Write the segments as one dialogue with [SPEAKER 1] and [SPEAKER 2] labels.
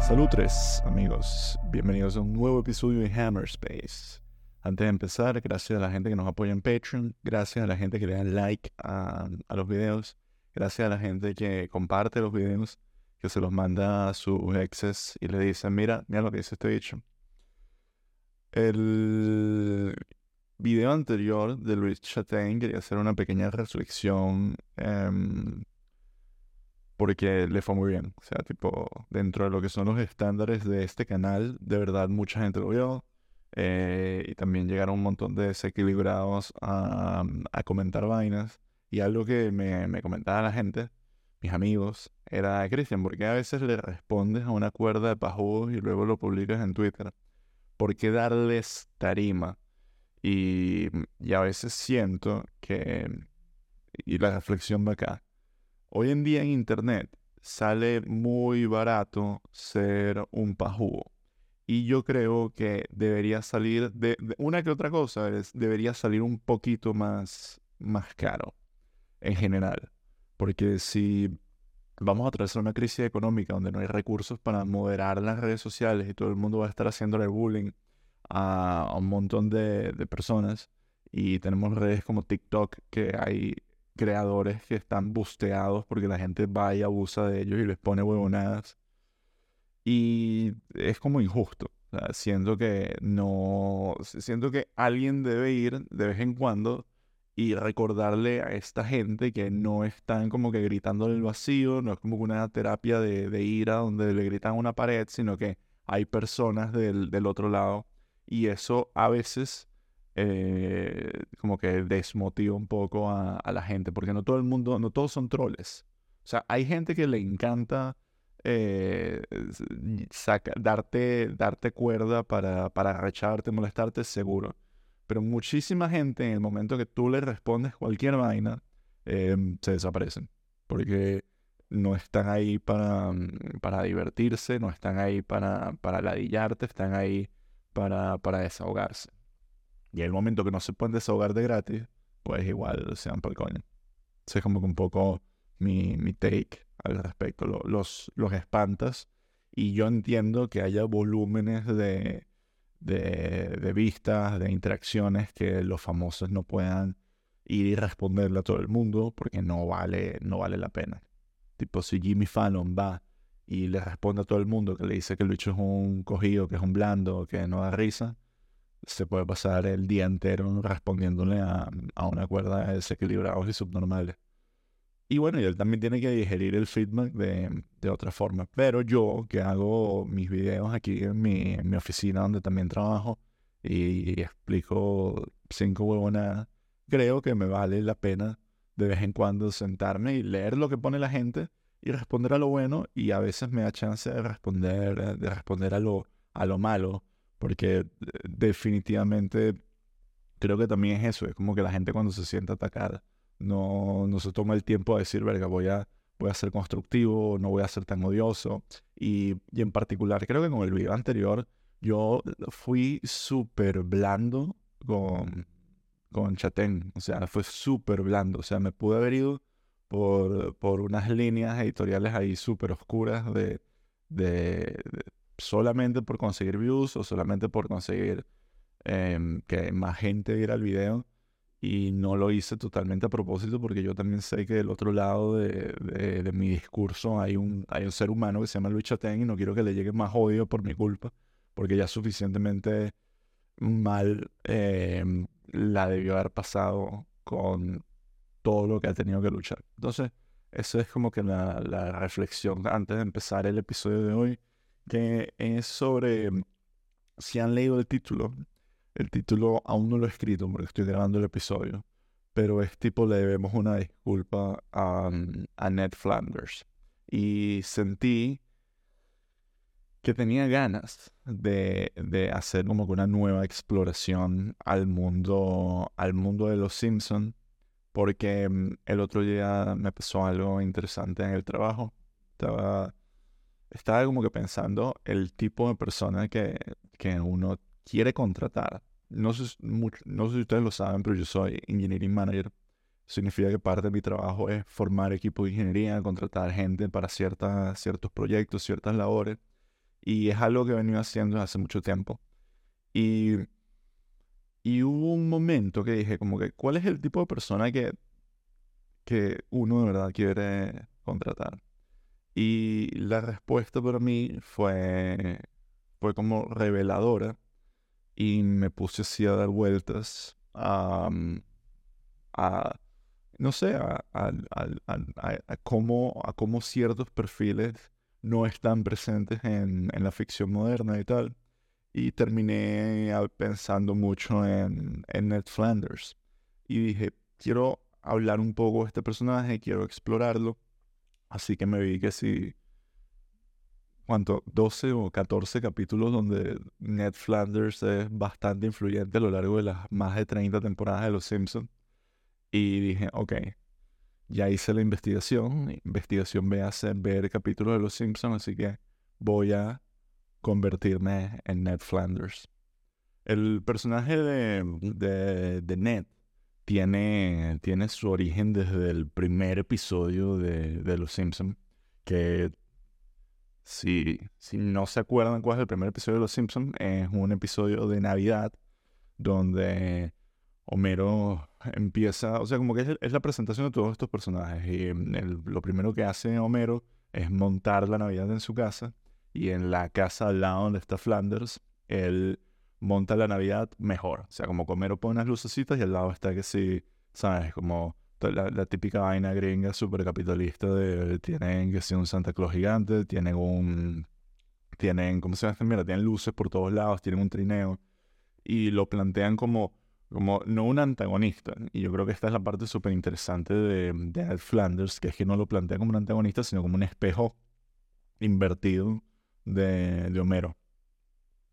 [SPEAKER 1] Salutres amigos. Bienvenidos a un nuevo episodio de Hammer Space. Antes de empezar, gracias a la gente que nos apoya en Patreon, gracias a la gente que le da like a, los videos, gracias a la gente que comparte los videos, que se los manda a sus exes y le dice, mira, mira lo que dice este dicho. El video anterior de Luis Chatain quería hacer una pequeña reflexión em, porque le fue muy bien. O sea, tipo, dentro de lo que son los estándares de este canal, de verdad mucha gente lo vio. eh, y también llegaron un montón de desequilibrados a, comentar vainas. Y algo que me, me comentaba la gente, mis amigos, era, Cristian, ¿por qué a veces le respondes a una cuerda de pajudos y luego lo publicas en Twitter? ¿Por qué darles tarima? Y, y a veces siento que, y la reflexión va acá, hoy en día en Internet sale muy barato ser un pajugo. Y yo creo que debería salir, de, una que otra cosa, es, debería salir un poquito más, más caro en general. Porque si vamos a atravesar una crisis económica donde no hay recursos para moderar las redes sociales y todo el mundo va a estar haciéndole bullying a, a un montón de, de personas y tenemos redes como TikTok que hay creadores que están busteados porque la gente va y abusa de ellos y les pone huevonadas y es como injusto. Siento que no, siento que alguien debe ir de vez en cuando y recordarle a esta gente que no están como que gritando en el vacío, no es como una terapia de, de ira donde le gritan a una pared, sino que hay personas del otro lado y eso a veces eh, como que desmotiva un poco a, la gente, porque no todo el mundo, no todos son troles. O sea, hay gente que le encanta eh, darte, darte cuerda para, para arrecharte, molestarte, seguro. Pero muchísima gente en el momento que tú le respondes cualquier vaina, eh, se desaparecen. Porque no están ahí para, mm, para divertirse, no están ahí para, para ladillarte, están ahí para, para desahogarse. Y el momento que no se pueden desahogar de gratis, pues igual sean por coño. Ese es como que un poco mi, mi take al respecto. Lo- los, los espantas. Y yo entiendo que haya volúmenes de, de, de vistas, de interacciones que los famosos no puedan ir y responderle a todo el mundo porque no vale, no vale la pena. Tipo, si Jimmy Fallon va y le responde a todo el mundo que le dice que el bicho es un cogido, que es un blando, que no da risa, se puede pasar el día entero respondiéndole a, a una cuerda de desequilibrados y subnormales. Y bueno, y él también tiene que digerir el feedback de, de otra forma. Pero yo, que hago mis videos aquí en mi, mi oficina donde también trabajo y explico cinco huevonadas, creo que me vale la pena de vez en cuando sentarme y leer lo que pone la gente y responder a lo bueno y a veces me da chance de responder, de responder a lo, a lo malo, porque definitivamente creo que también es eso, es como que la gente cuando se siente atacada no, no se toma el tiempo a decir, verga, voy a, voy a ser constructivo, no voy a ser tan odioso. Y, y en particular, creo que con el video anterior, yo fui súper blando con, con Chatén. O sea, fue súper blando. O sea, me pude haber ido por, por unas líneas editoriales ahí súper oscuras de, de solamente por conseguir views o solamente por conseguir em, que más gente viera el video. Y no lo hice totalmente a propósito porque yo también sé que del otro lado de, de- de mi discurso hay un, hay un ser humano que se llama Luis Chatén y no quiero que le llegue más odio por mi culpa porque ya suficientemente mal eh, la debió haber pasado con todo lo que ha tenido que luchar. Entonces, eso es como que la, la reflexión antes de empezar el episodio de hoy, que es sobre, si han leído el título, el título aún no lo he escrito porque estoy grabando el episodio, pero es tipo le debemos una disculpa a, a Ned Flanders. Y sentí que tenía ganas de, de hacer como una nueva exploración al mundo, al mundo de los Simpson, porque mm, el otro día me pasó algo interesante en el trabajo. Estaba, estaba como que pensando el tipo de persona que, que uno quiere contratar. No sé, s- much- no sé si ustedes lo saben, pero yo soy engineering manager. Significa que parte de mi trabajo es formar equipo de ingeniería, contratar gente para ciertas, ciertos proyectos, ciertas labores. Y es algo que he venido haciendo hace mucho tiempo. Y, y hubo un momento que dije, como que, ¿cuál es el tipo de persona que, que uno de verdad quiere contratar? Y la respuesta para mí fue, fue como reveladora y me puse así a dar vueltas a, a no sé, a, a, a, cómo, a cómo ciertos perfiles no están presentes en, en la ficción moderna y tal. Y terminé pensando mucho en, en Ned Flanders. Y dije, quiero hablar un poco de este personaje, quiero explorarlo. Así que me vi que si, ¿cuánto? 12 o 14 capítulos donde Ned Flanders es bastante influyente a lo largo de las más de 30 temporadas de Los Simpsons. Y dije, ok, ya hice la investigación. Investigación me hace ver capítulos de Los Simpsons, así que voy a convertirme en Ned Flanders. El personaje de, de, Ned tiene, tiene su origen desde el primer episodio de, de Los Simpsons, que si, si no se acuerdan cuál es el primer episodio de Los Simpsons, es un episodio de Navidad donde Homero empieza, o sea, como que es, la presentación de todos estos personajes. Y lo primero que hace Homero es montar la Navidad en su casa. Y en la casa al lado donde está Flanders, él monta la Navidad mejor. O sea, como que Homero pone unas lucecitas y al lado está que sí, ¿sabes? Como la, típica vaina gringa súper capitalista de tienen que ser un Santa Claus gigante, tienen un. Tienen, ¿cómo se llama Mira, tienen luces por todos lados, tienen un trineo. Y lo plantean como como no un antagonista. Y yo creo que esta es la parte súper interesante de, de Flanders, que es que no lo plantea como un antagonista, sino como un espejo invertido de, de Homero.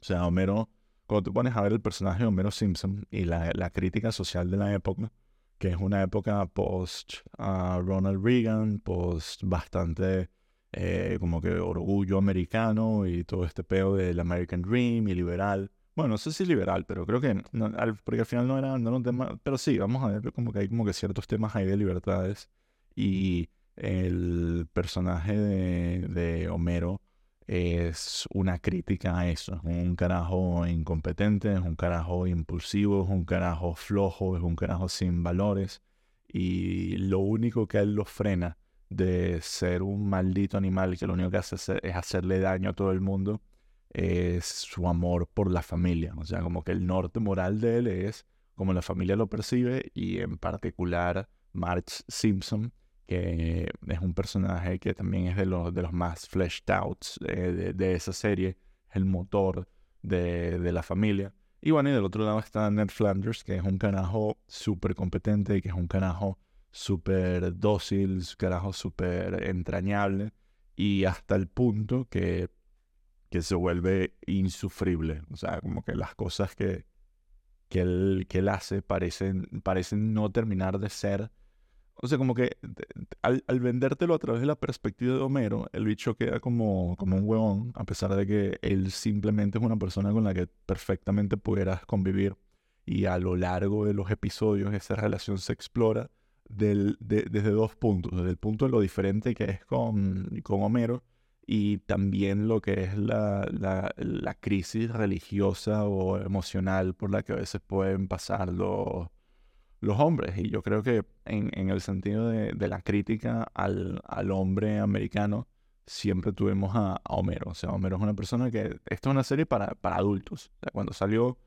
[SPEAKER 1] O sea, Homero, cuando tú pones a ver el personaje de Homero Simpson y la, la crítica social de la época, que es una época post uh, Ronald Reagan, post bastante eh, como que orgullo americano y todo este peo del American Dream y liberal. Bueno, no sé si liberal, pero creo que, al, porque al final no era, no un tema, pero sí, vamos a ver como que hay como que ciertos temas ahí de libertades y el personaje de, de Homero es una crítica a eso, es un carajo incompetente, es un carajo impulsivo, es un carajo flojo, es un carajo sin valores y lo único que él lo frena de ser un maldito animal que lo único que hace es hacerle daño a todo el mundo es su amor por la familia. O sea, como que el norte moral de él es como la familia lo percibe y en particular Marge Simpson, que es un personaje que también es de los, de los más fleshed out eh, de, esa serie, el motor de, de, la familia. Y bueno, y del otro lado está Ned Flanders, que es un carajo súper competente, que es un carajo súper dócil, un carajo súper entrañable, y hasta el punto que que se vuelve insufrible. O sea, como que las cosas que, que, él, que él hace parecen, parecen no terminar de ser. O sea, como que al, al, vendértelo a través de la perspectiva de Homero, el bicho queda como, como un huevón, a pesar de que él simplemente es una persona con la que perfectamente pudieras convivir. Y a lo largo de los episodios esa relación se explora del, desde dos puntos. Desde el punto de lo diferente que es con, con Homero y también lo que es la, la, la, crisis religiosa o emocional por la que a veces pueden pasar los, los hombres. Y yo creo que en, en el sentido de, de, la crítica al, al hombre americano, siempre tuvimos a, Homero. O sea, Homero es una persona que... Esto es una serie para, para adultos. O sea, cuando salió,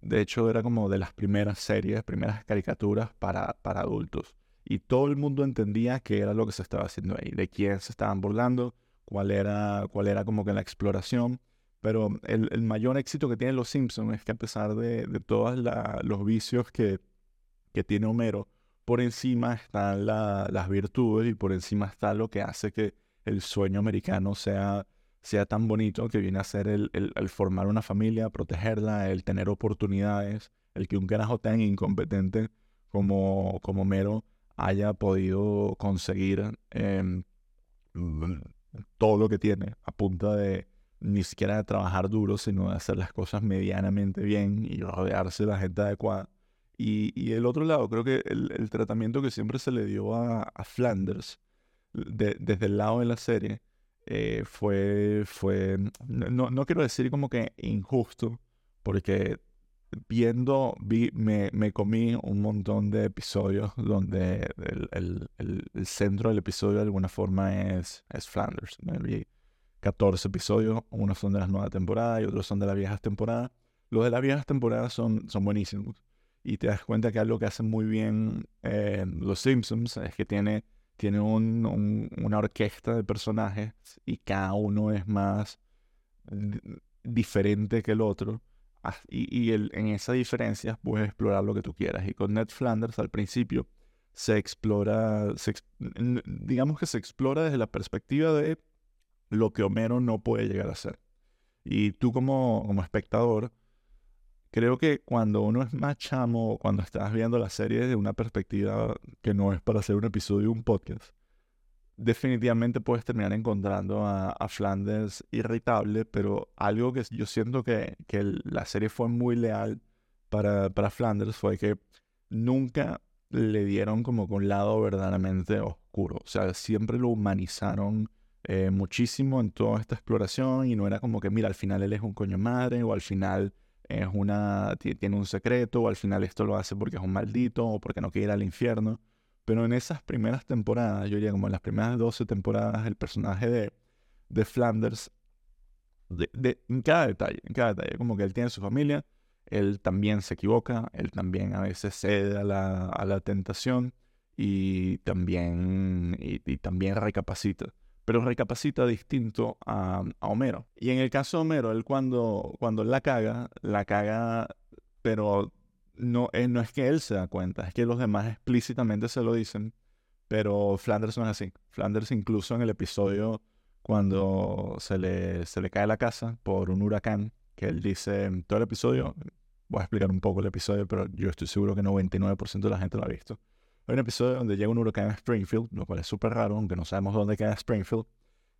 [SPEAKER 1] de hecho, era como de las primeras series, primeras caricaturas para, para adultos. Y todo el mundo entendía qué era lo que se estaba haciendo ahí, de quién se estaban burlando cuál era, cuál era como que la exploración. Pero el, el mayor éxito que tienen los Simpsons es que a pesar de, de todos los vicios que, que tiene Homero, por encima están las virtudes y por encima está lo que hace que el sueño americano sea, sea tan bonito, que viene a ser el, el, formar una familia, protegerla, el tener oportunidades, el que un carajo tan incompetente como, como Homero haya podido conseguir eh, todo lo que tiene a punta de ni siquiera de trabajar duro, sino de hacer las cosas medianamente bien y rodearse de la gente adecuada. Y, y el otro lado, creo que el, el, tratamiento que siempre se le dio a, a Flanders, de, desde el lado de la serie, eh, fue, fue, no, no quiero decir como que injusto, porque viendo, vi, me, me, comí un montón de episodios donde el, el, el, centro del episodio de alguna forma es, es Flanders. Me vi 14 episodios, unos son de las nuevas temporadas y otros son de las viejas temporadas. Los de las viejas temporadas son, son buenísimos. Y te das cuenta que algo que hacen muy bien eh, los Simpsons es que tiene, tiene un, una orquesta de personajes y cada uno es más diferente que el otro y, en esas diferencias puedes explorar lo que tú quieras. Y con Ned Flanders al principio se explora, digamos que se explora desde la perspectiva de lo que Homero no puede llegar a ser. Y tú como, como espectador, creo que cuando uno es más chamo, cuando estás viendo la serie desde una perspectiva que no es para hacer un episodio de un podcast, definitivamente puedes terminar encontrando a, Flanders irritable, pero algo que yo siento que, que la serie fue muy leal para, para, Flanders fue que nunca le dieron como con un lado verdaderamente oscuro. O sea, siempre lo humanizaron eh, muchísimo en toda esta exploración y no era como que, mira, al final él es un coño madre o al final es una, tiene un secreto o al final esto lo hace porque es un maldito o porque no quiere ir al infierno pero en esas primeras temporadas, yo diría como en las primeras 12 temporadas, el personaje de, de Flanders, de, en cada detalle, en cada detalle, como que él tiene su familia, él también se equivoca, él también a veces cede a la, a la tentación y también, y, también recapacita. Pero recapacita distinto a, Homero. Y en el caso de Homero, él cuando, cuando la caga, la caga, pero no, eh, no es que él se da cuenta, es que los demás explícitamente se lo dicen, pero Flanders no es así. Flanders incluso en el episodio cuando se le, se le cae la casa por un huracán, que él dice, todo el episodio, voy a explicar un poco el episodio, pero yo estoy seguro que 99% de la gente lo ha visto. Hay un episodio donde llega un huracán a Springfield, lo cual es súper raro, aunque no sabemos dónde queda Springfield,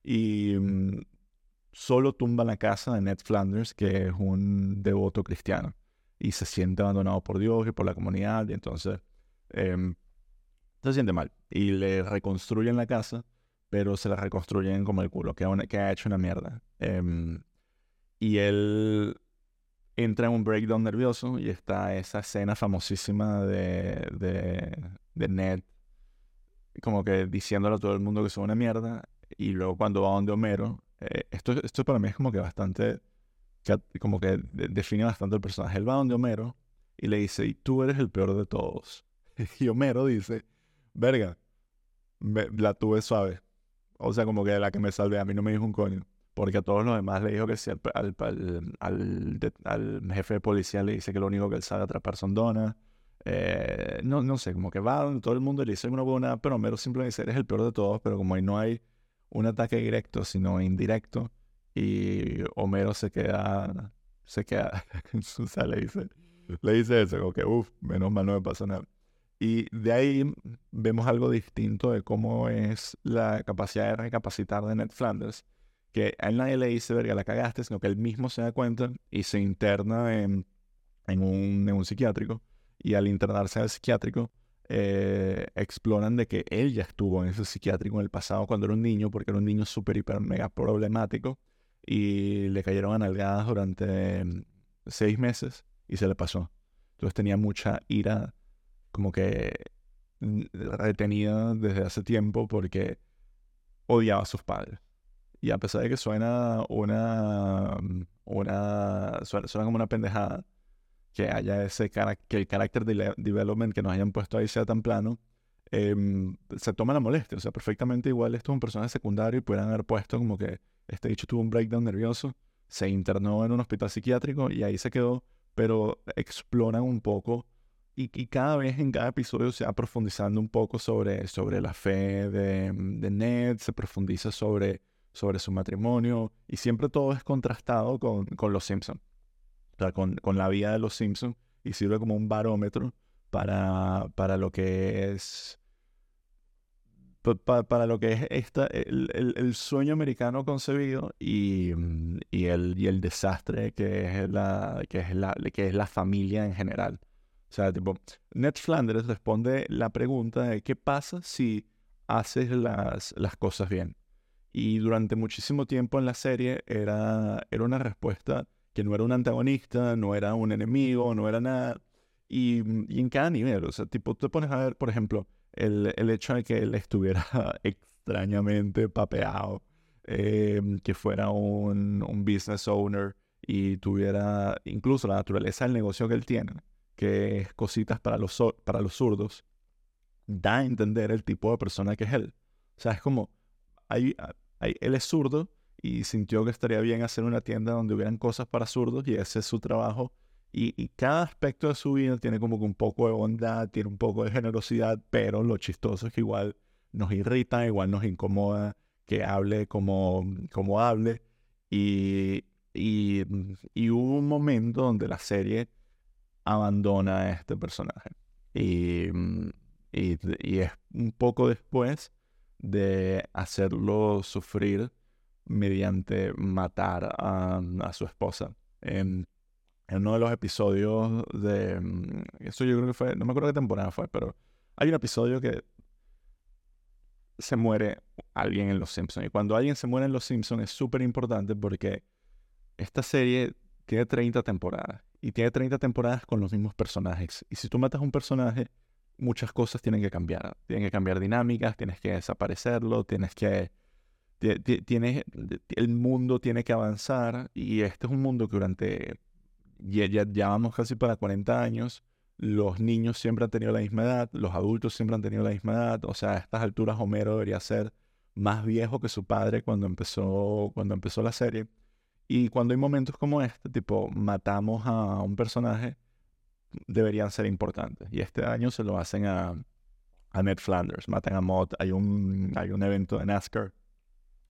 [SPEAKER 1] y mm, solo tumba la casa de Ned Flanders, que es un devoto cristiano y se siente abandonado por Dios y por la comunidad, y entonces em, se siente mal. Y le reconstruyen la casa, pero se la reconstruyen como el culo, que, ha hecho una mierda. Em, y él entra en un breakdown nervioso y está esa escena famosísima de, de, de Ned como que diciéndole a todo el mundo que son una mierda y luego cuando va donde Homero, eh, esto, esto para mí es como que bastante como que define bastante el personaje. Él va donde Homero y le dice, y tú eres el peor de todos. Y Homero dice, verga, la tuve suave. O sea, como que la que me salvé, a mí no me dijo un coño. Porque a todos los demás le dijo que si al, al, jefe de policía le dice que lo único que él sabe atrapar son donas. Eh, no, no sé, como que va donde todo el mundo le dice una buena, pero Homero simplemente dice, eres el peor de todos, pero como ahí no hay un ataque directo, sino indirecto, y Homero se queda, se queda, o sea, le dice, le dice eso, como que, uff, menos mal no me pasa nada. Y de ahí vemos algo distinto de cómo es la capacidad de recapacitar de Ned Flanders, que a él nadie le dice, verga, la cagaste, sino que él mismo se da cuenta y se interna en, en, un, en un psiquiátrico. Y al internarse en el psiquiátrico, eh, exploran de que él ya estuvo en ese psiquiátrico en el pasado cuando era un niño, porque era un niño súper, hiper, mega problemático y le cayeron a nalgadas durante mm, seis meses y se le pasó. Entonces tenía mucha ira como que mm, retenida desde hace tiempo porque odiaba a sus padres. Y a pesar de que suena una, mm, una suena, como una pendejada, que haya ese que el carácter de development que nos hayan puesto ahí sea tan plano, em, se toma la molestia. O sea, perfectamente igual esto es un personaje secundario y pudieran haber puesto como que este dicho tuvo un breakdown nervioso, se internó en un hospital psiquiátrico y ahí se quedó, pero exploran un poco y, cada vez en cada episodio se va profundizando un poco sobre, sobre la fe de, de Ned, se profundiza sobre, sobre su matrimonio y siempre todo es contrastado con, con los Simpsons, o sea, con, con la vida de los Simpsons y sirve como un barómetro para, para lo que es para lo que es esta, el, el, sueño americano concebido y, mm, y, el, y el desastre que es, la, que, es la, que es la familia en general. O sea, tipo, Ned Flanders responde la pregunta de qué pasa si haces las, las cosas bien. Y durante muchísimo tiempo en la serie era, era una respuesta que no era un antagonista, no era un enemigo, no era nada. Y, y en cada nivel, o sea, tipo, te pones a ver, por ejemplo, el, el hecho de que él estuviera extrañamente papeado, em, que fuera un, un, business owner y tuviera incluso la naturaleza del negocio que él tiene, que es cositas para los, para los zurdos, da a entender el tipo de persona que es él. O sea, es como, hay, hay, él es zurdo y sintió que estaría bien hacer una tienda donde hubieran cosas para zurdos y ese es su trabajo. Y, cada aspecto de su vida tiene como que un poco de bondad, tiene un poco de generosidad, pero lo chistoso es que igual nos irrita, igual nos incomoda que hable como, como hable. Y, y, y hubo un momento donde la serie abandona a este personaje. Y, y, y es un poco después de hacerlo sufrir mediante matar a, a su esposa. En, en, uno de los episodios de... Mm, eso yo creo que fue... No me acuerdo qué temporada fue, pero hay un episodio que se muere alguien en Los Simpsons. Y cuando alguien se muere en Los Simpsons es súper importante porque esta serie tiene 30 temporadas. Y tiene 30 temporadas con los mismos personajes. Y si tú matas a un personaje, muchas cosas tienen que cambiar. Tienen que cambiar dinámicas, tienes que desaparecerlo, tienes que... Tienes, el mundo tiene que avanzar y este es un mundo que durante... Ya, ya, vamos casi para 40 años. Los niños siempre han tenido la misma edad, los adultos siempre han tenido la misma edad. O sea, a estas alturas Homero debería ser más viejo que su padre cuando empezó, cuando empezó la serie. Y cuando hay momentos como este, tipo, matamos a un personaje, deberían ser importantes. Y este año se lo hacen a, a Ned Flanders, matan a Mod. Hay un, hay un evento de NASCAR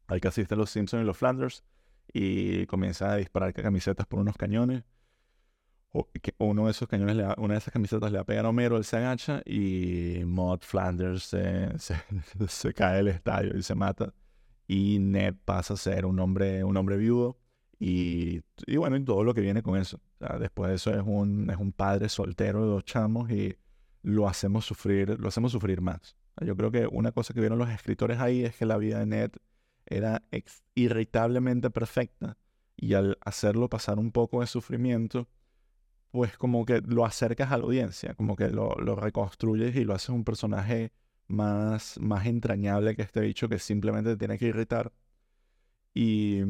[SPEAKER 1] al que asisten los Simpsons y los Flanders y comienzan a disparar camisetas por unos cañones. O, uno de esos cañones, una de esas camisetas le va a pegar a Homero, él se agacha y Mod Flanders se, se, cae del estadio y se mata. Y Ned pasa a ser un hombre, un hombre viudo. Y, y bueno, y todo lo que viene con eso. Después de eso es un, es un padre soltero de dos chamos y lo hacemos sufrir, lo hacemos sufrir más. Yo creo que una cosa que vieron los escritores ahí es que la vida de Ned era irritablemente perfecta y al hacerlo pasar un poco de sufrimiento, pues como que lo acercas a la audiencia, como que lo, reconstruyes y lo haces un personaje más, más entrañable que este bicho que simplemente te tiene que irritar. Y,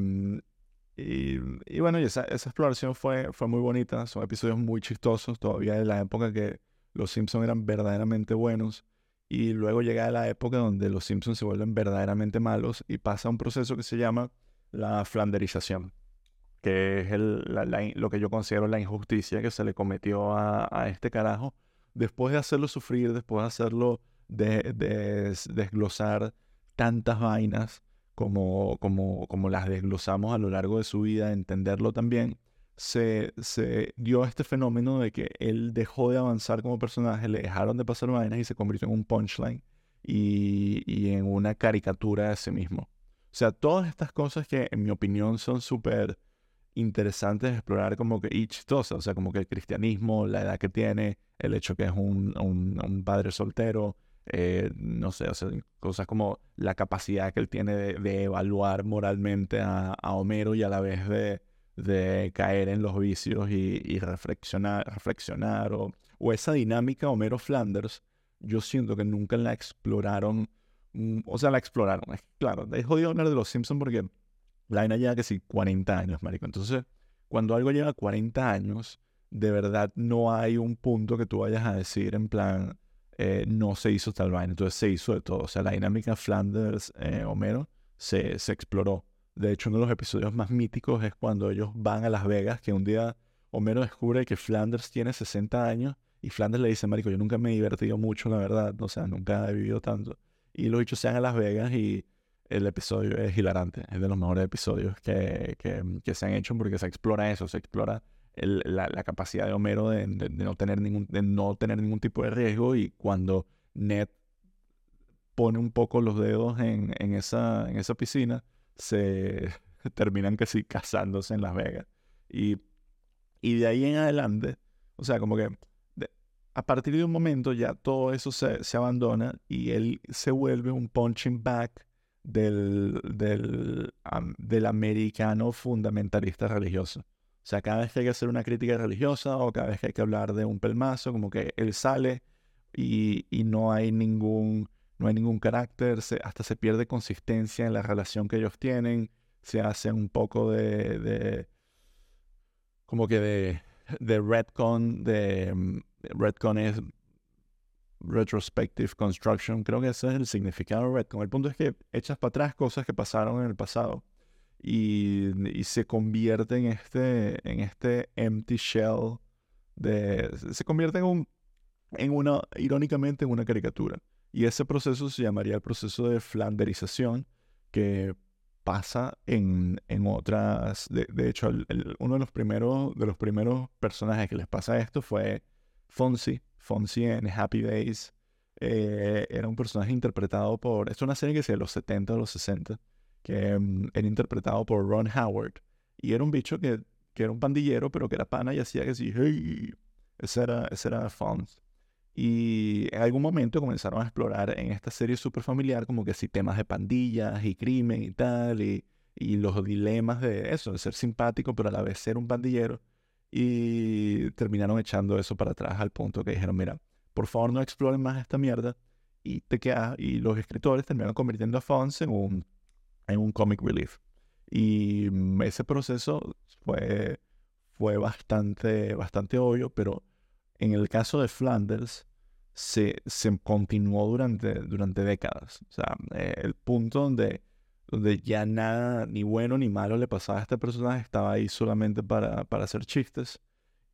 [SPEAKER 1] mm, y, bueno, esa, exploración fue, fue muy bonita, son episodios muy chistosos, todavía de la época que los Simpsons eran verdaderamente buenos. Y luego llega la época donde los Simpsons se vuelven verdaderamente malos y pasa un proceso que se llama la flanderización, que es el, lo que yo considero la injusticia que se le cometió a, este carajo después de hacerlo sufrir, después de hacerlo de, de, desglosar tantas vainas como, como, como las desglosamos a lo largo de su vida, entenderlo también se, se dio este fenómeno de que él dejó de avanzar como personaje, le dejaron de pasar vainas y se convirtió en un punchline y, y en una caricatura de sí mismo. O sea, todas estas cosas que en mi opinión son súper interesantes de explorar como que y chistosas, o sea, como que el cristianismo, la edad que tiene, el hecho que es un, un, un padre soltero, eh, no sé, o sea, cosas como la capacidad que él tiene de, evaluar moralmente a, Homero y a la vez de, caer en los vicios y, reflexionar, reflexionar o, esa dinámica Homero Flanders, yo siento que nunca la exploraron, mm, o sea, la exploraron, claro, es jodido hablar de los Simpsons porque la vaina lleva que sí 40 años, marico, entonces cuando algo lleva 40 años, de verdad no hay un punto que tú vayas a decir en plan, eh, no se hizo tal vaina, entonces se hizo de todo, o sea, la dinámica Flanders-Homero eh, se, se exploró. De hecho, uno de los episodios más míticos es cuando ellos van a Las Vegas, que un día Homero descubre que Flanders tiene 60 años y Flanders le dice, Marico, yo nunca me he divertido mucho, la verdad, o sea, nunca he vivido tanto. Y los dichos se van a Las Vegas y el episodio es hilarante, es de los mejores episodios que, que, se han hecho porque se explora eso, se explora la, capacidad de Homero de, no tener ningún, de no tener ningún tipo de riesgo y cuando Ned pone un poco los dedos en, en, esa, en esa piscina, se terminan que sí casándose en Las Vegas. Y, y de ahí en adelante, o sea, como que a partir de un momento ya todo eso se, se, abandona y él se vuelve un punching back del, del, del americano fundamentalista religioso. O sea, cada vez que hay que hacer una crítica religiosa o cada vez que hay que hablar de un pelmazo, como que él sale y, y no hay ningún, no hay ningún carácter, se, hasta se pierde consistencia en la relación que ellos tienen, se hace un poco de, de como que de, de retcon, de mm, redcon es retrospective construction, creo que ese es el significado de retcon. El punto es que echas para atrás cosas que pasaron en el pasado y, se convierte en este, en este empty shell de, se convierte en un, en una, irónicamente, en una caricatura. Y ese proceso se llamaría el proceso de flanderización, que pasa en, en otras. De, hecho, uno de los, primeros, de los primeros personajes que les pasa esto fue Fonzie. Fonzie en Happy Days. Eh, era un personaje interpretado por. Es una serie que es de los 70 o los 60, que mm, era interpretado por Ron Howard. Y era un bicho que, que, era un pandillero, pero que era pana y hacía que sí, hey. Ese era, ese era Fonzie. Y en algún momento comenzaron a explorar en esta serie súper familiar como que sí temas de pandillas y crimen y tal, y, y, los dilemas de eso, de ser simpático pero a la vez ser un pandillero. Y terminaron echando eso para atrás al punto que dijeron, mira, por favor no exploren más esta mierda. Y te queda, y los escritores terminaron convirtiendo a Fonz en un, en un comic relief. Y mm, ese proceso fue, fue bastante, bastante obvio, pero en el caso de Flanders, se, se continuó durante, durante décadas. O sea, el punto donde, donde ya nada, ni bueno ni malo le pasaba a este personaje, estaba ahí solamente para, para hacer chistes.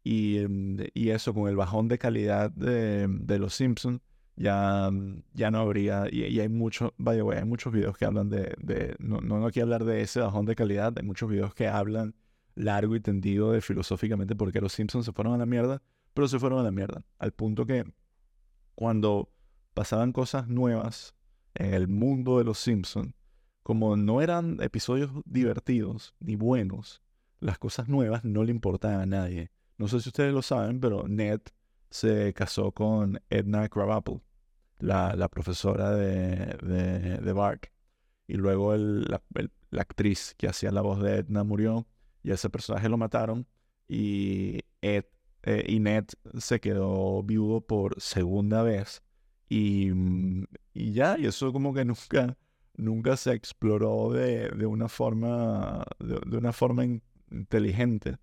[SPEAKER 1] Y, em, y, eso, con el bajón de calidad de, de Los Simpsons, ya, ya no habría. Y, hay, mucho, vaya, hay muchos videos que hablan de. de no, no quiero hablar de ese bajón de calidad, hay muchos videos que hablan largo y tendido de filosóficamente por qué Los Simpsons se fueron a la mierda pero se fueron a la mierda. Al punto que cuando pasaban cosas nuevas en el mundo de los Simpsons, como no eran episodios divertidos ni buenos, las cosas nuevas no le importaban a nadie. No sé si ustedes lo saben, pero Ned se casó con Edna Krabappel, la, la profesora de, de, de. Y luego la, la, actriz que hacía la voz de Edna murió y ese personaje lo mataron. Y Ed eh, y Ned se quedó viudo por segunda vez. Y, mm, y, ya, y eso como que nunca, nunca se exploró de, de una forma, de, una forma inteligente.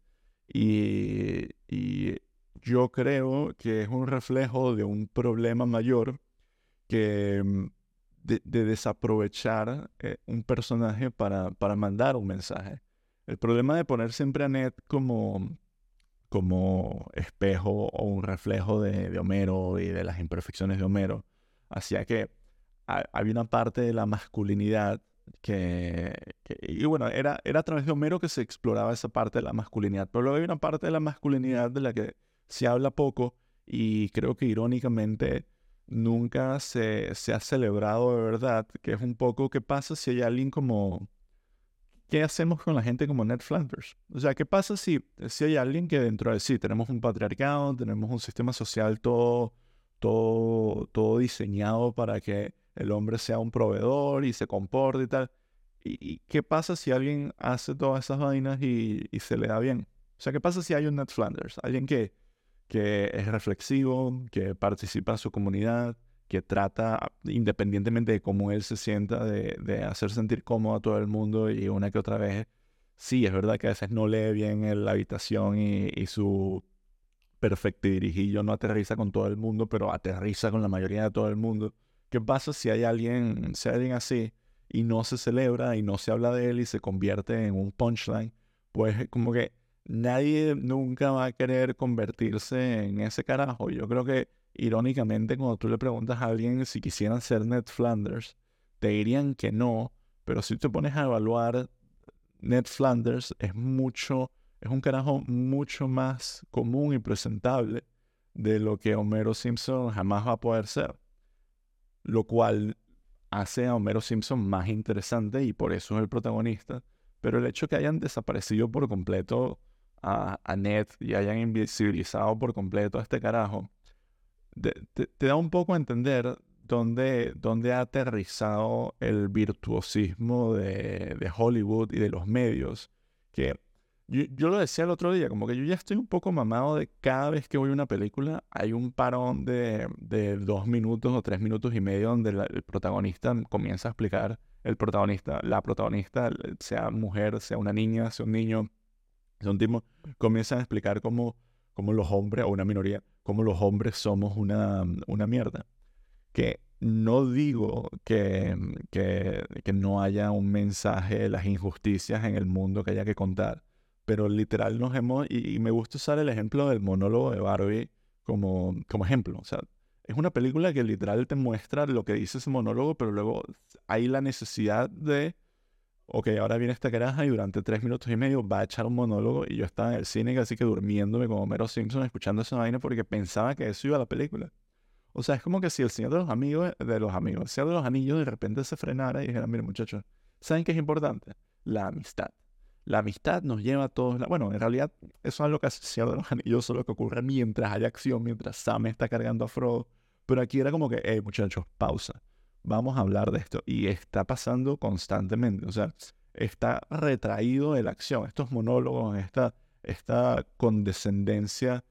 [SPEAKER 1] Y, y, yo creo que es un reflejo de un problema mayor que mm, de, desaprovechar eh, un personaje para, para mandar un mensaje. El problema de poner siempre a Ned como, como espejo o un reflejo de, Homero y de las imperfecciones de Homero. Hacía que había una parte de la masculinidad que, y bueno, era, era a través de Homero que se exploraba esa parte de la masculinidad, pero luego hay una parte de la masculinidad de la que se habla poco y creo que irónicamente nunca se, se ha celebrado de verdad, que es un poco qué pasa si hay alguien como ¿qué hacemos con la gente como Ned Flanders? O sea, ¿qué pasa si, si hay alguien que dentro de sí tenemos un patriarcado, tenemos un sistema social todo, todo, todo diseñado para que el hombre sea un proveedor y se comporte y tal? ¿Y, qué pasa si alguien hace todas esas vainas y, y, se le da bien? O sea, ¿qué pasa si hay un Ned Flanders? Alguien que, que es reflexivo, que participa en su comunidad, que trata, independientemente de cómo él se sienta, de, hacer sentir cómodo a todo el mundo y una que otra vez, sí, es verdad que a veces no lee bien en la habitación y, su perfecto dirijillo no aterriza con todo el mundo, pero aterriza con la mayoría de todo el mundo. ¿Qué pasa si hay alguien, si hay alguien así y no se celebra y no se habla de él y se convierte en un punchline? Pues como que nadie nunca va a querer convertirse en ese carajo. Yo creo que irónicamente, cuando tú le preguntas a alguien si quisieran ser Ned Flanders, te dirían que no, pero si te pones a evaluar, Ned Flanders es mucho, es un carajo mucho más común y presentable de lo que Homero Simpson jamás va a poder ser. Lo cual hace a Homero Simpson más interesante y por eso es el protagonista. Pero el hecho que hayan desaparecido por completo a, a y hayan invisibilizado por completo a este carajo, te, da un poco a entender dónde, dónde ha aterrizado el virtuosismo de, de Hollywood y de los medios. Que yo, lo decía el otro día, como que yo ya estoy un poco mamado de cada vez que voy a una película, hay un parón de, de dos minutos o tres minutos y medio donde el protagonista comienza a explicar, el protagonista, la protagonista, sea mujer, sea una niña, sea un niño, tipo, comienzan a explicar cómo, cómo los hombres, o una minoría, cómo los hombres somos una, una mierda. Que no digo que, que, no haya un mensaje de las injusticias en el mundo que haya que contar pero literal nos hemos, y, me gusta usar el ejemplo del monólogo de Barbie como, como ejemplo. O sea, es una película que literal te muestra lo que dice ese monólogo, pero luego hay la necesidad de, ok, ahora viene esta caraja y durante tres minutos y medio va a echar un monólogo y yo estaba en el cine casi que durmiéndome como Mero Simpson escuchando esa vaina porque pensaba que eso iba a la película. O sea, es como que si el Señor de los Amigos, de los Amigos, el Señor de los Anillos de repente se frenara y dijera, mire muchachos, ¿saben qué es importante? La amistad. La amistad nos lleva a todos. Bueno, en realidad, eso es lo que hace de los Anillos, solo que ocurre mientras hay acción, mientras Sam está cargando a Frodo. Pero aquí era como que, hey, muchachos, pausa. Vamos a hablar de esto. Y está pasando constantemente. O sea, está retraído de la acción. Estos monólogos, esta, esta condescendencia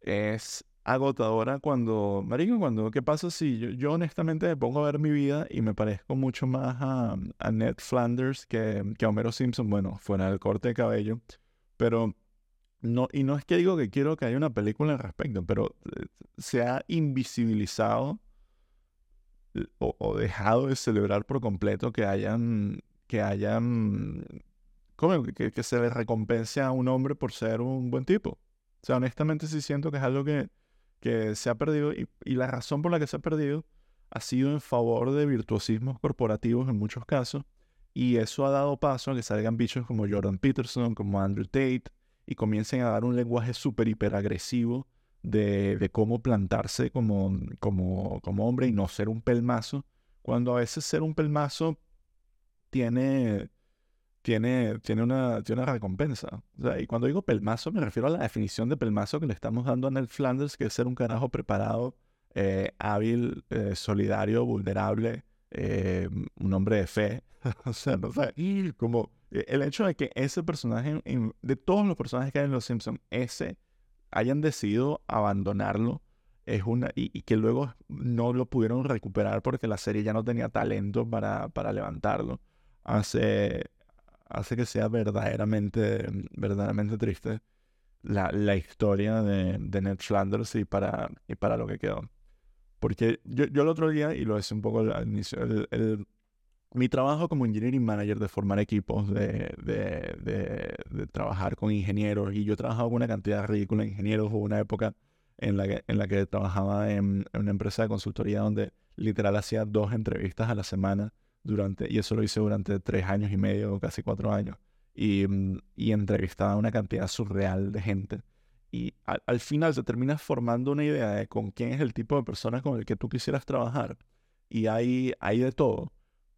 [SPEAKER 1] es agotadora cuando, marico, cuando, ¿qué pasa si yo, honestamente me pongo a ver mi vida y me parezco mucho más a, a Ned Flanders que, que a Homero Simpson, bueno, fuera del corte de cabello, pero no, y no es que digo que quiero que haya una película al respecto, pero eh, se ha invisibilizado o, dejado de celebrar por completo que hayan, que hayan, ¿cómo? Que, se le recompense a un hombre por ser un buen tipo. O sea, honestamente sí siento que es algo que que se ha perdido y, la razón por la que se ha perdido ha sido en favor de virtuosismos corporativos en muchos casos y eso ha dado paso a que salgan bichos como Jordan Peterson, como Andrew Tate y comiencen a dar un lenguaje súper hiperagresivo de, de cómo plantarse como, como, como hombre y no ser un pelmazo, cuando a veces ser un pelmazo tiene tiene, tiene, una, tiene una recompensa. y cuando digo pelmazo, me refiero a la definición de pelmazo que le estamos dando a Ned Flanders, que es ser un carajo preparado, eh, hábil, eh, solidario, vulnerable, eh, un hombre de fe. o sea, no sé, como el hecho de que ese personaje, de todos los personajes que hay en Los Simpsons, ese hayan decidido abandonarlo es una y, que luego no lo pudieron recuperar porque la serie ya no tenía talento para, para levantarlo. Hace, hace que sea verdaderamente, verdaderamente triste la, la historia de, de, Ned Flanders y para, y para lo que quedó. Porque yo, yo el otro día, y lo decía un poco al inicio, el, mi trabajo como engineering manager de formar equipos, de, de, de, trabajar con ingenieros, y yo he trabajado con una cantidad ridícula de ingenieros, hubo una época en la que, en la que trabajaba en, una empresa de consultoría donde literal hacía dos entrevistas a la semana durante, y eso lo hice durante tres años y medio, casi cuatro años, y, mm, y entrevistaba una cantidad surreal de gente. Y al, final te terminas formando una idea de con quién es el tipo de persona con el que tú quisieras trabajar. Y hay, hay de todo.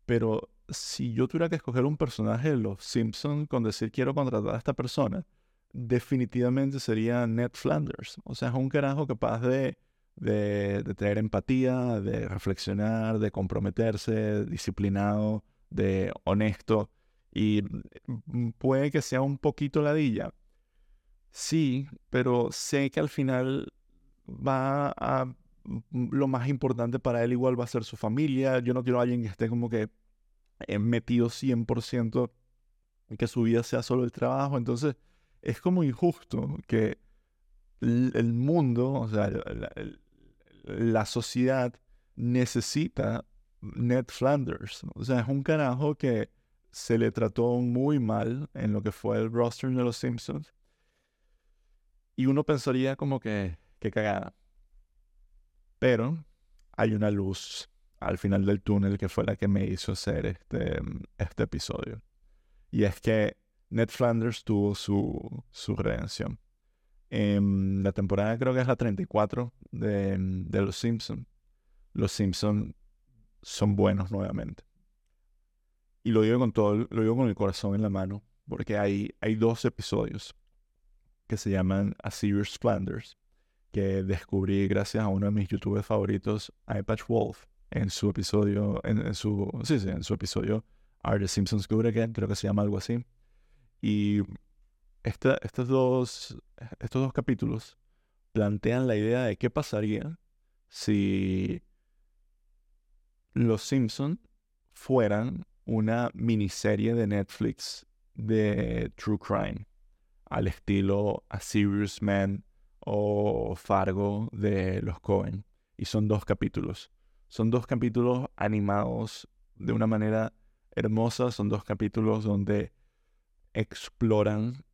[SPEAKER 1] Pero si yo tuviera que escoger un personaje de los Simpsons con decir quiero contratar a esta persona, definitivamente sería Ned Flanders. O sea, es un carajo capaz de de, de tener empatía, de reflexionar, de comprometerse, disciplinado, de honesto. Y mm, puede que sea un poquito ladilla. Sí, pero sé que al final va a... Lo más importante para él igual va a ser su familia. Yo no quiero a alguien que esté como que eh, metido 100% y que su vida sea solo el trabajo. Entonces, es como injusto que el mundo, o sea, el, la sociedad necesita Ned Flanders. O sea, es un carajo que se le trató muy mal en lo que fue el roster de los Simpsons. Y uno pensaría como que, que cagada. Pero hay una luz al final del túnel que fue la que me hizo hacer este, este episodio. Y es que Ned Flanders tuvo su, su redención. En la temporada creo que es la 34 de, de Los Simpsons. Los Simpsons son buenos nuevamente. Y lo digo con todo, lo digo con el corazón en la mano, porque hay, hay dos episodios que se llaman A Serious Flanders, descubrí gracias a uno de mis youtubers favoritos, iPatch Wolf. en su episodio, en, su, sí, sí, en su episodio Are the Simpsons Good Again? Creo que se llama algo así. Y estos, dos, estos dos capítulos plantean la idea de qué pasaría si los Simpsons fueran una miniserie de Netflix de True Crime, al estilo A Serious Man o Fargo de los Cohen. Y son dos capítulos. Son dos capítulos animados de una manera hermosa. Son dos capítulos donde exploran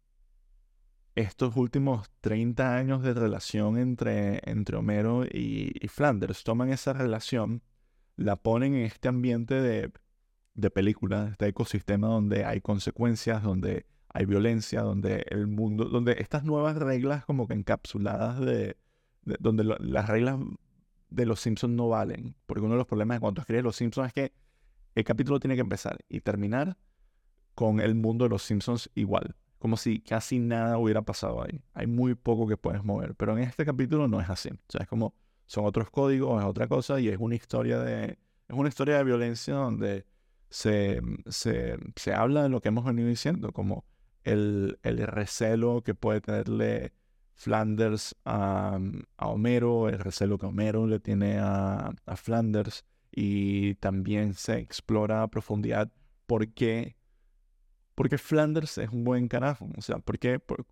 [SPEAKER 1] estos últimos 30 años de relación entre, entre Homero y, Flanders. Toman esa relación, la ponen en este ambiente de, de película, este ecosistema donde hay consecuencias, donde hay violencia, donde el mundo, donde estas nuevas reglas como que encapsuladas de, donde las reglas de los Simpsons no valen. Porque uno de los problemas de cuando escribes los Simpsons es que el capítulo tiene que empezar y terminar con el mundo de los Simpsons igual. Como si casi nada hubiera pasado ahí. Hay muy poco que puedes mover. Pero en este capítulo no es así. O sea, es como son otros códigos, es otra cosa y es una historia de, es una historia de violencia donde se, se, se habla de lo que hemos venido diciendo, como el, recelo que puede tenerle Flanders a, Homero, el recelo que Homero le tiene a, Flanders, y también se explora a profundidad por qué, porque Flanders es un buen carajo, o sea, ¿por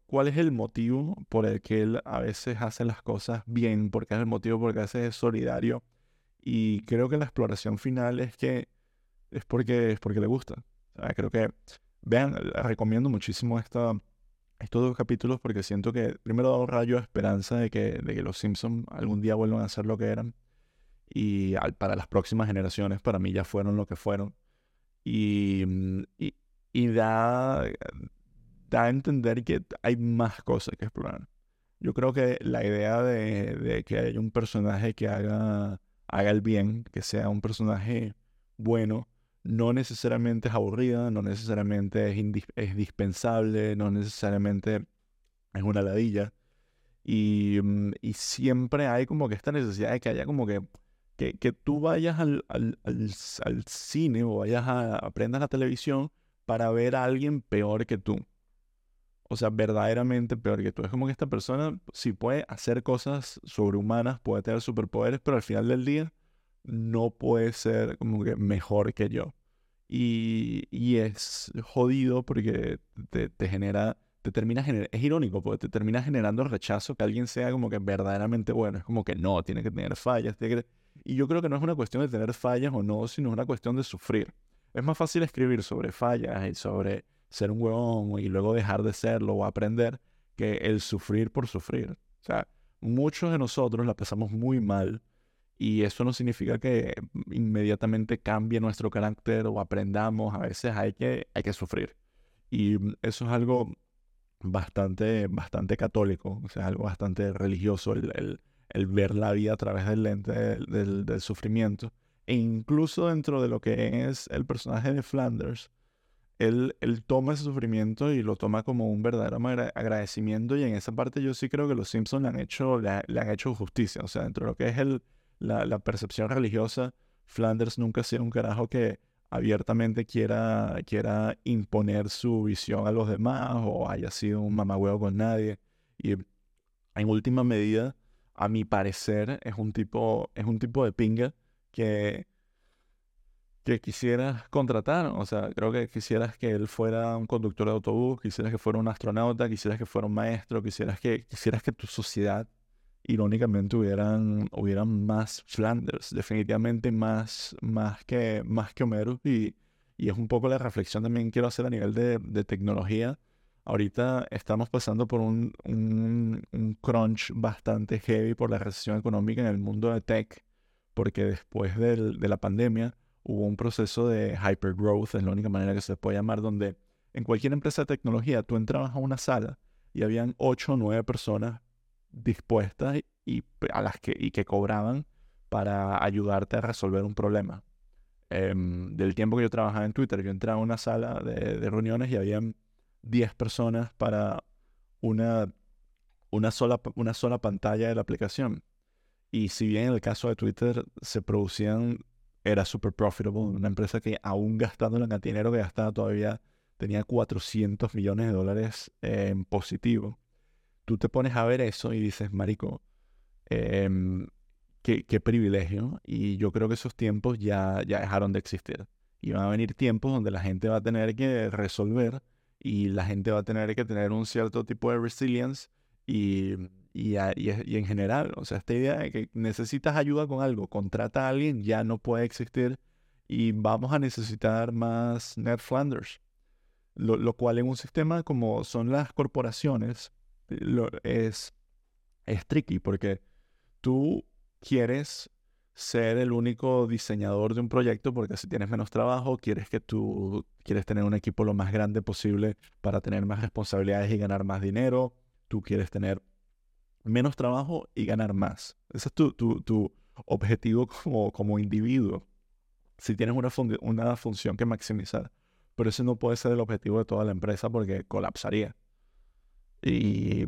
[SPEAKER 1] ¿cuál es el motivo por el que él a veces hace las cosas bien? porque es el motivo por el que a veces es solidario? Y creo que la exploración final es que es porque, es porque le gusta. creo que Vean, recomiendo muchísimo esta, estos dos capítulos porque siento que primero da un rayo de esperanza de que, de que los Simpsons algún día vuelvan a ser lo que eran. Y para las próximas generaciones, para mí ya fueron lo que fueron. Y, mm, y, da, da a entender que hay más cosas que explorar. Yo creo que la idea de, de que haya un personaje que haga, haga el bien, que sea un personaje bueno, no necesariamente es aburrida, no necesariamente es, dispensable, no necesariamente es una ladilla. Mm, y, siempre hay como que esta necesidad de que haya como que, que, tú vayas al, cine o vayas a aprendas la televisión para ver a alguien peor que tú. O sea, verdaderamente peor que tú. Es como que esta persona si puede hacer cosas sobrehumanas, puede tener superpoderes, pero al final del día no puede ser como que mejor que yo. Y, y es jodido porque te, te genera, te termina es irónico porque te termina generando el rechazo que alguien sea como que verdaderamente bueno. Es como que no, tiene que tener fallas. Y yo creo que no es una cuestión de tener fallas o no, sino una cuestión de sufrir. Es más fácil escribir sobre fallas y sobre ser un huevón y luego dejar de serlo o aprender que el sufrir por sufrir. O sea, muchos de nosotros la pasamos muy mal y eso no significa que inmediatamente cambie nuestro carácter o aprendamos. A veces hay que, hay que sufrir. Y eso es algo bastante, bastante católico, o sea, algo bastante religioso, el, el, ver la vida a través del lente del, del, sufrimiento. E incluso dentro de lo que es el personaje de Flanders, él, él, toma ese sufrimiento y lo toma como un verdadero agradecimiento. Y en esa parte yo sí creo que los Simpsons le han hecho, le han hecho justicia. O sea, dentro de lo que es el, la, percepción religiosa, Flanders nunca ha sido un carajo que abiertamente quiera, quiera imponer su visión a los demás o haya sido un mamagüeo con nadie. Y en última medida, a mi parecer, es un tipo, es un tipo de pinga que, que quisieras contratar. O sea, creo que quisieras que él fuera un conductor de autobús, quisieras que fuera un astronauta, quisieras que fuera un maestro, quisieras que, quisieras que tu sociedad irónicamente hubieran, hubieran más Flanders, definitivamente más, más, que, más que Homero. Y, y es un poco la reflexión también quiero hacer a nivel de, tecnología. Ahorita estamos pasando por un, un, un, crunch bastante heavy por la recesión económica en el mundo de tech, porque después de la pandemia hubo un proceso de hypergrowth, es la única manera que se puede llamar, donde en cualquier empresa de tecnología tú entrabas a una sala y habían 8 o 9 personas dispuestas y, a las que, y que cobraban para ayudarte a resolver un problema. Em, del tiempo que yo trabajaba en Twitter, yo entraba a una sala de, reuniones y habían 10 personas para una, una, sola, una sola pantalla de la aplicación. Y si bien en el caso de Twitter se producían era super profitable, una empresa que aún gastando la cantidad de dinero que gastaba todavía tenía 400 millones de dólares en positivo. Tú te pones a ver eso y dices, marico, em, qué, privilegio. Y yo creo que esos tiempos ya, ya dejaron de existir. Y van a venir tiempos donde la gente va a tener que resolver y la gente va a tener que tener un cierto tipo de resilience y, y, y, en general, o sea, esta idea de que necesitas ayuda con algo, contrata a alguien, ya no puede existir y vamos a necesitar más Ned Flanders. Lo cual en un sistema como son las corporaciones lo, es, es tricky porque tú quieres ser el único diseñador de un proyecto porque si tienes menos trabajo, quieres que tú quieres tener un equipo lo más grande posible para tener más responsabilidades y ganar más dinero. Tú quieres tener menos trabajo y ganar más. Ese es tu, tu, tu objetivo como, como individuo. Si tienes una, una función que maximizar. Pero ese no puede ser el objetivo de toda la empresa porque colapsaría. Y,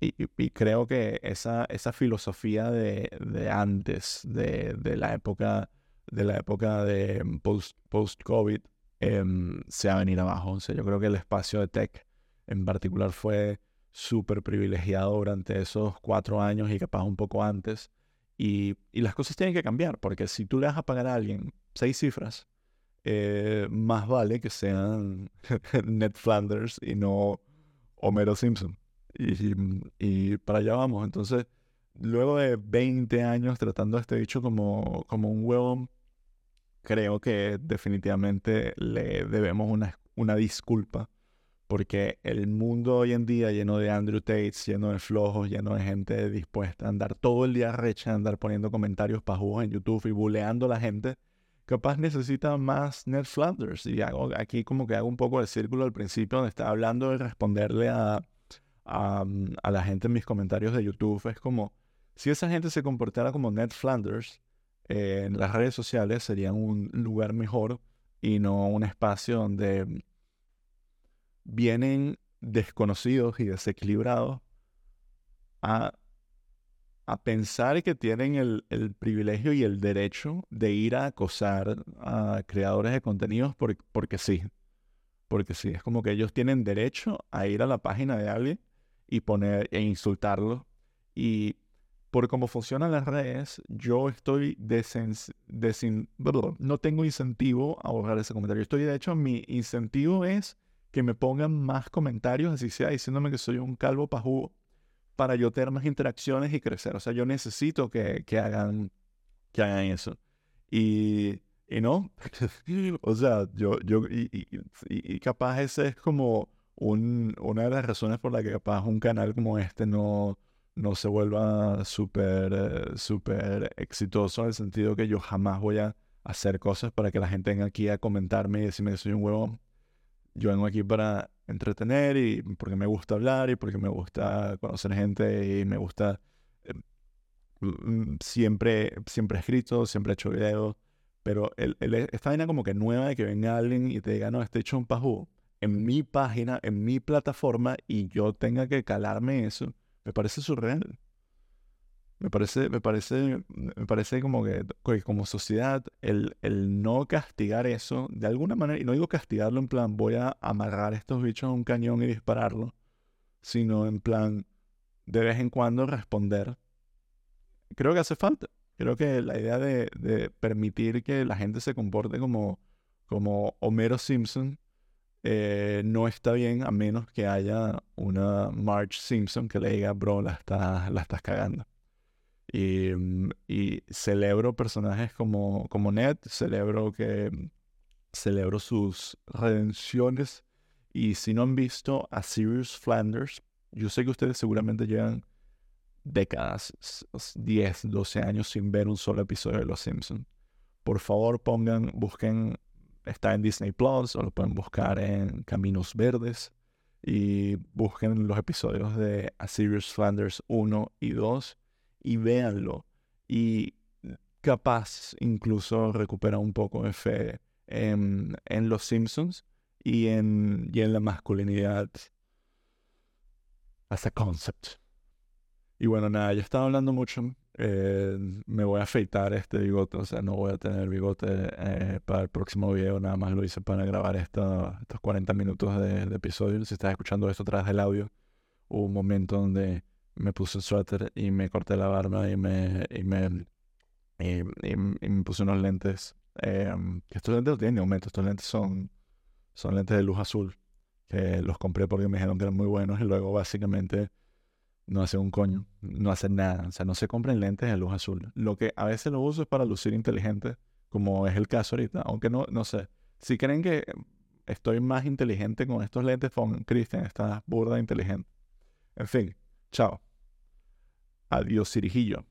[SPEAKER 1] y, creo que esa, esa filosofía de, de antes, de, de, la época de la época de post, post-COVID, em, se va a venir abajo. O sea, yo creo que el espacio de tech en particular fue súper privilegiado durante esos cuatro años y capaz un poco antes. Y, y, las cosas tienen que cambiar, porque si tú le vas a pagar a alguien seis cifras, eh, más vale que sean Ned Flanders y no Homero Simpson. Y, y, para allá vamos. Entonces, luego de 20 años tratando a este bicho como, como un huevo, creo que definitivamente le debemos una, una disculpa. Porque el mundo hoy en día lleno de Andrew Tates, lleno de flojos, lleno de gente dispuesta a andar todo el día recha, andar poniendo comentarios pajugos en YouTube y buleando a la gente, capaz necesita más Ned Flanders. Y hago, aquí como que hago un poco de círculo al principio donde estaba hablando de responderle a, a, a, la gente en mis comentarios de YouTube. Es como, si esa gente se comportara como Ned Flanders eh, en las redes sociales, sería un lugar mejor y no un espacio donde vienen desconocidos y desequilibrados a a pensar que tienen el, privilegio y el derecho de ir a acosar a creadores de contenidos porque sí. Porque sí, es como que ellos tienen derecho a ir a la página de alguien y poner e insultarlo. Y por cómo funcionan las redes, yo estoy desin, no tengo incentivo a borrar ese comentario. Estoy, de hecho, mi incentivo es que me pongan más comentarios, así sea, diciéndome que soy un calvo pajugo para yo tener más interacciones y crecer. O sea, yo necesito que, que hagan, que hagan eso. Y, y no, o sea, yo, yo y, y, capaz ese es como un, una de las razones por la que capaz un canal como este no, no se vuelva súper, eh, súper exitoso en el sentido que yo jamás voy a hacer cosas para que la gente venga aquí a comentarme y decirme que soy un huevón. Yo vengo aquí para entretener y porque me gusta hablar y porque me gusta conocer gente y me gusta eh, mm, siempre siempre he escrito, siempre he hecho videos, pero el, el, esta vaina como que nueva de que venga alguien y te diga, no, este hecho un pajú en mi página, en mi plataforma y yo tenga que calarme eso, me parece surreal. Me parece, me parece, me parece como que, como sociedad, el, el no castigar eso, de alguna manera, y no digo castigarlo en plan, voy a amarrar estos bichos a un cañón y dispararlo, sino en plan, de vez en cuando responder. Creo que hace falta. Creo que la idea de, permitir que la gente se comporte como, como Homero Simpson eh, no está bien a menos que haya una Marge Simpson que le diga, bro, la, la estás cagando. Y, mm, y, celebro personajes como, como Ned, celebro que mm, celebro sus redenciones. Y si no han visto a Sirius Flanders, yo sé que ustedes seguramente llevan décadas, 10, 12 años sin ver un solo episodio de Los Simpsons. Por favor, pongan, busquen, está en Disney Plus o lo pueden buscar en Caminos Verdes y busquen los episodios de A Flanders 1 y 2 y véanlo. Y capaz incluso recupera un poco de fe en, en los Simpsons y en, y en la masculinidad as a concept. Y bueno, nada, yo estaba hablando mucho. eh, me voy a afeitar este bigote, o sea, no voy a tener bigote eh, para el próximo video, nada más lo hice para grabar estos 40 minutos de, episodio. Si estás escuchando esto atrás del audio, hubo un momento donde me puse el suéter y me corté la barba y me, y me, y, me puse unos lentes. Eh, estos lentes no tienen aumento, estos lentes son, son lentes de luz azul, que los compré porque me dijeron que eran muy buenos y luego básicamente no hace un coño, no hace nada. O sea, no se compren lentes de luz azul. Lo que a veces lo uso es para lucir inteligente, como es el caso ahorita, aunque no, no sé. Si creen que estoy más inteligente con estos lentes, Cristian, está burda inteligente. En fin, chao. Adiós, Cirijillo.